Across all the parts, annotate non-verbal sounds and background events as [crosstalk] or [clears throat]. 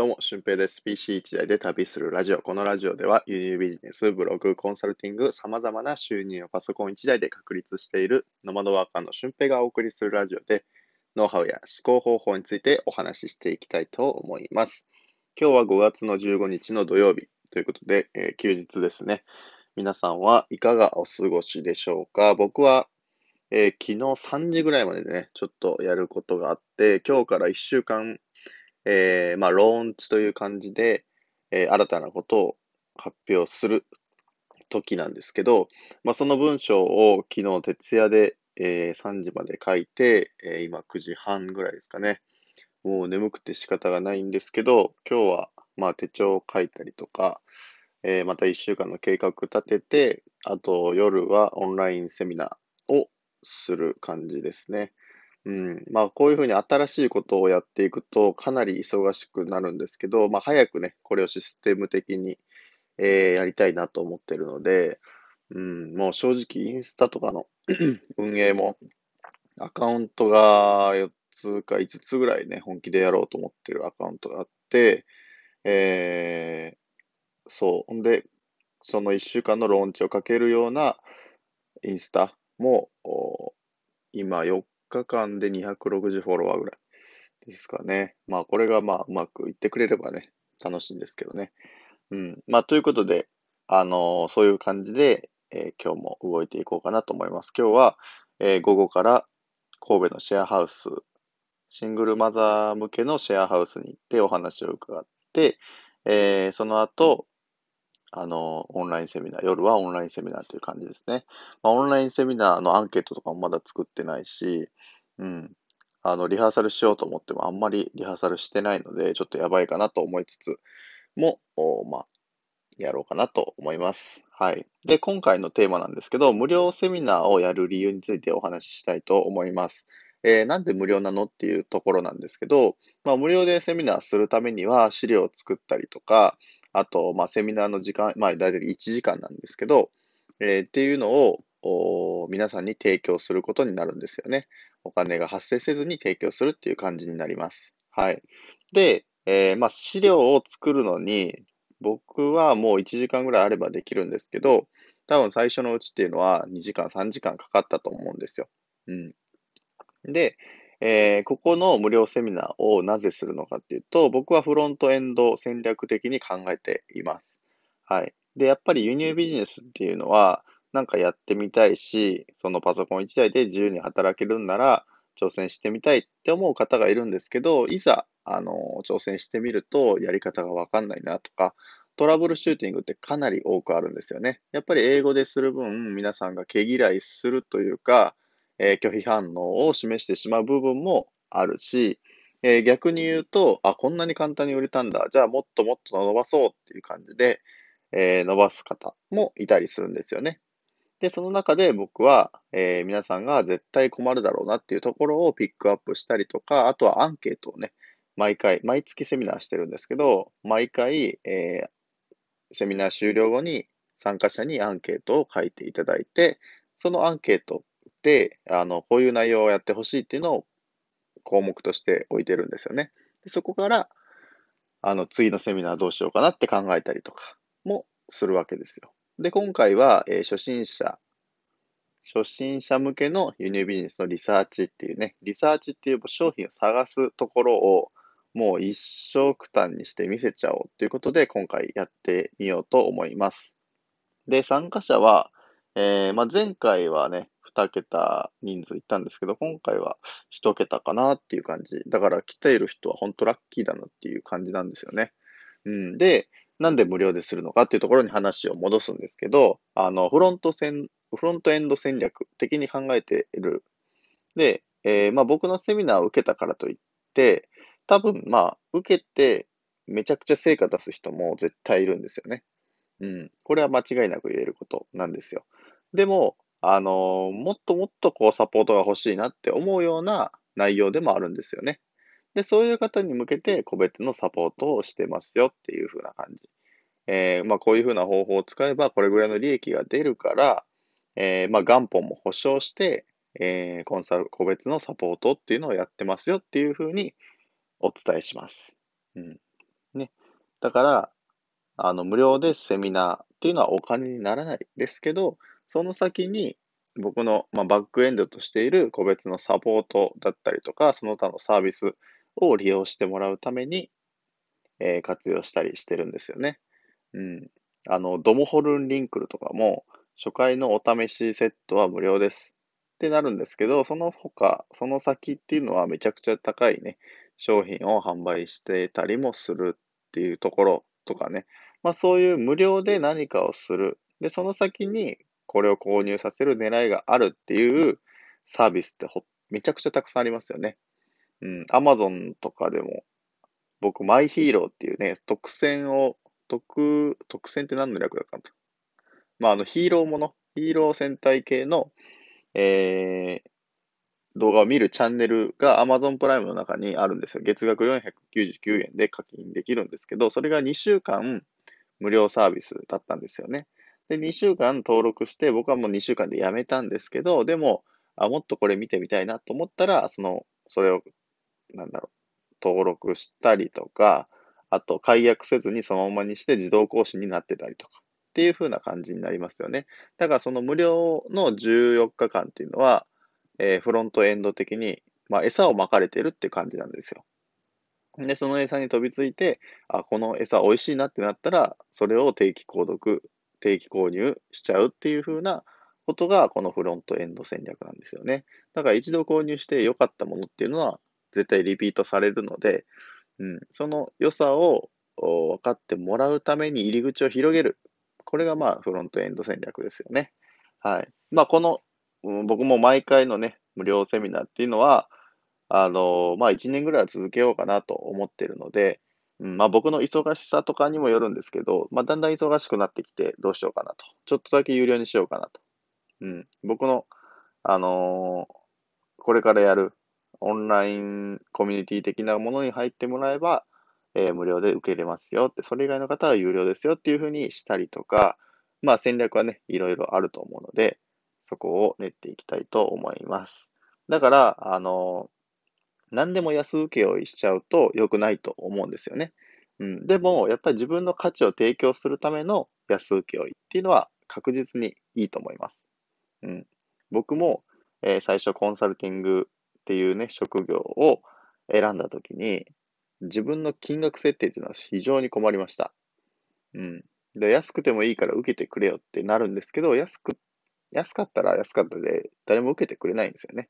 どうも、俊平です。PC1 台で旅するラジオ。このラジオでは、輸入ビジネス、ブログ、コンサルティング、様々な収入をパソコン1台で確立しているノマドワーカーの俊平がお送りするラジオで、ノウハウや思考方法についてお話ししていきたいと思います。今日は5月の15日の土曜日ということで、えー、休日ですね。皆さんはいかがお過ごしでしょうか？僕は、えー、昨日3時ぐらいまでね、ちょっとやることがあって、今日から1週間えー、まあ、ローンチという感じで、えー、新たなことを発表する時なんですけど、まあ、その文章を昨日徹夜で、えー、3時まで書いて、えー、今9時半ぐらいですかね。もう眠くて仕方がないんですけど、今日はまあ手帳を書いたりとか、えー、また1週間の計画立てて、あと夜はオンラインセミナーをする感じですね。うん、まあ、こういうふうに新しいことをやっていくと、かなり忙しくなるんですけど、まあ、早くね、これをシステム的に、えー、やりたいなと思ってるので、うん、もう正直、インスタとかの [clears throat] 運営も、アカウントが4つか5つぐらいね、本気でやろうと思ってるアカウントがあって、えー、そう。んで、その1週間のローンチをかけるようなインスタも、今4日間で260フォロワーぐらいですかね。まあ、これがまあ、うまくいってくれればね、楽しいんですけどね。うん。まあ、ということで、あのー、そういう感じで、えー、今日も動いていこうかなと思います。今日は、えー、午後から神戸のシェアハウス、シングルマザー向けのシェアハウスに行ってお話を伺って、えー、その後、あの、オンラインセミナー、夜はオンラインセミナーという感じですね。まあ、オンラインセミナーのアンケートとかもまだ作ってないし、うん。あの、リハーサルしようと思ってもあんまりリハーサルしてないので、ちょっとやばいかなと思いつつも、まあ、やろうかなと思います。はい。で、今回のテーマなんですけど、無料セミナーをやる理由についてお話ししたいと思います。えー、なんで無料なのっていうところなんですけど、まあ、無料でセミナーするためには資料を作ったりとか、あと、まあ、セミナーの時間、まあ、だいたい1時間なんですけど、えー、っていうのを皆さんに提供することになるんですよね。お金が発生せずに提供するっていう感じになります。はい。で、えー、まあ、資料を作るのに、僕はもう1時間ぐらいあればできるんですけど、多分最初のうちっていうのは2時間、3時間かかったと思うんですよ。うん。で、えー、ここの無料セミナーをなぜするのかっていうと、僕はフロントエンド戦略的に考えています。はい。で、やっぱり輸入ビジネスっていうのは、なんかやってみたいし、そのパソコン1台で自由に働けるんなら、挑戦してみたいって思う方がいるんですけど、いざ、あの、挑戦してみると、やり方がわかんないなとか、トラブルシューティングってかなり多くあるんですよね。やっぱり英語でする分、皆さんが毛嫌いするというか、えー、拒否反応を示してしまう部分もあるし、えー、逆に言うと、あ、こんなに簡単に売れたんだ。じゃあもっともっと伸ばそうっていう感じで、えー、伸ばす方もいたりするんですよね。で、その中で僕は、えー、皆さんが絶対困るだろうなっていうところをピックアップしたりとか、あとはアンケートをね、毎回、毎月セミナーしてるんですけど、毎回、えー、セミナー終了後に参加者にアンケートを書いていただいて、そのアンケート、あの、こういう内容をやってほしいっていうのを項目として置いてるんですよね。でそこから、あの、次のセミナーどうしようかなって考えたりとかもするわけですよ。で、今回は、えー、初心者、初心者向けの輸入ビジネスのリサーチっていうね、リサーチっていう商品を探すところをもう一生苦短にして見せちゃおうということで今回やってみようと思います。で、参加者は、えー、まあ、前回はね、2桁人数いったんですけど、今回は1桁かなっていう感じ。だから来ている人は本当ラッキーだなっていう感じなんですよね。うん。で、なんで無料でするのかっていうところに話を戻すんですけど、あの、フロント戦、フロントエンド戦略的に考えている。で、えー、まあ僕のセミナーを受けたからといって、多分まあ受けてめちゃくちゃ成果出す人も絶対いるんですよね。うん。これは間違いなく言えることなんですよ。でも、あの、もっともっとこうサポートが欲しいなって思うような内容でもあるんですよね。で、そういう方に向けて個別のサポートをしてますよっていう風な感じ。えー、まあこういう風な方法を使えばこれぐらいの利益が出るから、えー、まあ元本も保証して、えー、コンサル、個別のサポートっていうのをやってますよっていう風にお伝えします。うん。ねだから、あの、無料でセミナーっていうのはお金にならないですけど、その先に僕の、まあ、バックエンドとしている個別のサポートだったりとか、その他のサービスを利用してもらうために、えー、活用したりしてるんですよね。うん。あの、ドモホルンリンクルとかも、初回のお試しセットは無料です。ってなるんですけど、その他、その先っていうのはめちゃくちゃ高いね、商品を販売してたりもするっていうところとかね。まあそういう無料で何かをする。で、その先にこれを購入させる狙いがあるっていうサービスってほめちゃくちゃたくさんありますよね。うん、アマゾンとかでも、僕、マイヒーローっていうね、特選を、特、特選って何の略だかと。まあ、あの、ヒーローもの、ヒーロー戦隊系の、えー、動画を見るチャンネルが Amazon プライムの中にあるんですよ。月額499円で課金できるんですけど、それが2週間無料サービスだったんですよね。で、2週間登録して、僕はもう2週間でやめたんですけど、でも、あ、もっとこれ見てみたいなと思ったら、その、それを、なんだろう、登録したりとか、あと解約せずにそのままにして自動更新になってたりとか、っていう風な感じになりますよね。だからその無料の14日間っていうのは、えー、フロントエンド的に、まあ、餌をまかれてるっていう感じなんですよ。で、その餌に飛びついて、あ、この餌美味しいなってなったら、それを定期購読定期購入しちゃうっていう風なことが、このフロントエンド戦略なんですよね。だから一度購入して良かったものっていうのは、絶対リピートされるので、うん、その良さを分かってもらうために入り口を広げる。これがまあフロントエンド戦略ですよね。はい。まあこの、うん、僕も毎回のね、無料セミナーっていうのは、あの、まあ1年ぐらいは続けようかなと思ってるので、うん、まあ僕の忙しさとかにもよるんですけど、まあだんだん忙しくなってきてどうしようかなと。ちょっとだけ有料にしようかなと。うん。僕の、あのー、これからやるオンラインコミュニティ的なものに入ってもらえば、えー、無料で受け入れますよって、それ以外の方は有料ですよっていうふうにしたりとか、まあ戦略はね、いろいろあると思うので、そこを練っていきたいと思います。だから、あの何でも安請け負いしちゃうと良くないと思うんですよね。うん、でも、やっぱり自分の価値を提供するための安請け負いっていうのは確実にいいと思います。うん、僕も、えー、最初コンサルティングっていうね、職業を選んだときに、自分の金額設定っていうのは非常に困りました。うん。で、安くてもいいから受けてくれよってなるんですけど、安く、安かったら安かったで誰も受けてくれないんですよね。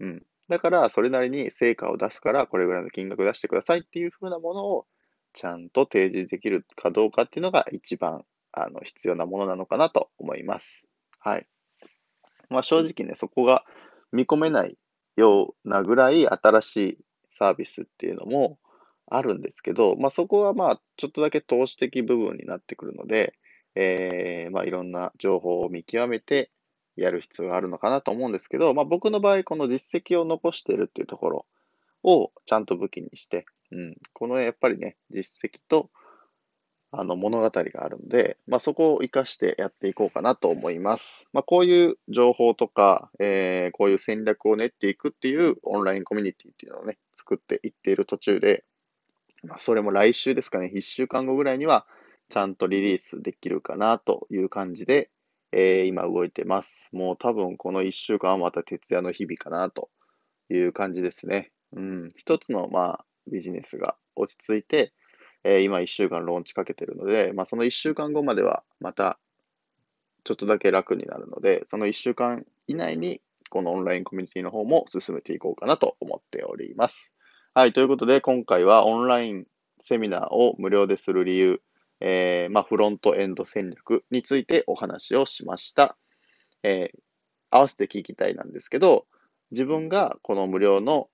うん。だから、それなりに成果を出すから、これぐらいの金額出してくださいっていう風なものを、ちゃんと提示できるかどうかっていうのが一番、あの、必要なものなのかなと思います。はい。まあ、正直ね、そこが見込めないようなぐらい新しいサービスっていうのもあるんですけど、まあ、そこはまあ、ちょっとだけ投資的部分になってくるので、えー、まあ、いろんな情報を見極めて、やる必要があるのかなと思うんですけど、まあ、僕の場合、この実績を残しているっていうところをちゃんと武器にして、うん、このやっぱりね、実績とあの物語があるので、まあ、そこを活かしてやっていこうかなと思います。まあ、こういう情報とか、えー、こういう戦略を練っていくっていうオンラインコミュニティっていうのをね、作っていっている途中で、まあ、それも来週ですかね、1週間後ぐらいにはちゃんとリリースできるかなという感じで、えー、今動いてます。もう多分この1週間はまた徹夜の日々かなという感じですね。うん。一つの、まあ、ビジネスが落ち着いて、えー、今1週間ローンチかけてるので、まあ、その1週間後まではまたちょっとだけ楽になるので、その1週間以内にこのオンラインコミュニティの方も進めていこうかなと思っております。はい、ということで今回はオンラインセミナーを無料でする理由、えー、まあ、フロントエンド戦略についてお話をしました。えー、合わせて聞きたいなんですけど、自分がこの無料の、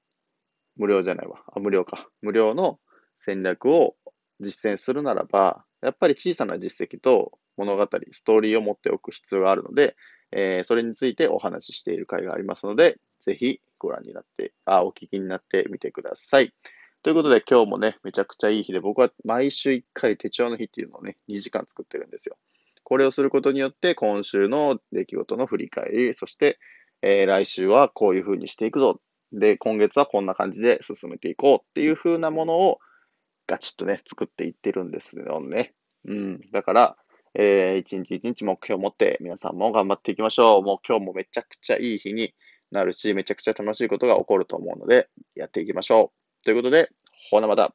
無料じゃないわ、あ無料か、無料の戦略を実践するならば、やっぱり小さな実績と物語、ストーリーを持っておく必要があるので、えー、それについてお話ししている回がありますので、ぜひご覧になって、あ、お聞きになってみてください。ということで、今日もね、めちゃくちゃいい日で、僕は毎週1回手帳の日っていうのをね、2時間作ってるんですよ。これをすることによって、今週の出来事の振り返り、そして、えー、来週はこういう風にしていくぞ。で、今月はこんな感じで進めていこうっていう風なものをガチッとね、作っていってるんですよね。うん。だから、えー、一日一日目標を持って皆さんも頑張っていきましょう。もう今日もめちゃくちゃいい日になるし、めちゃくちゃ楽しいことが起こると思うので、やっていきましょう。ということで、ほなまた。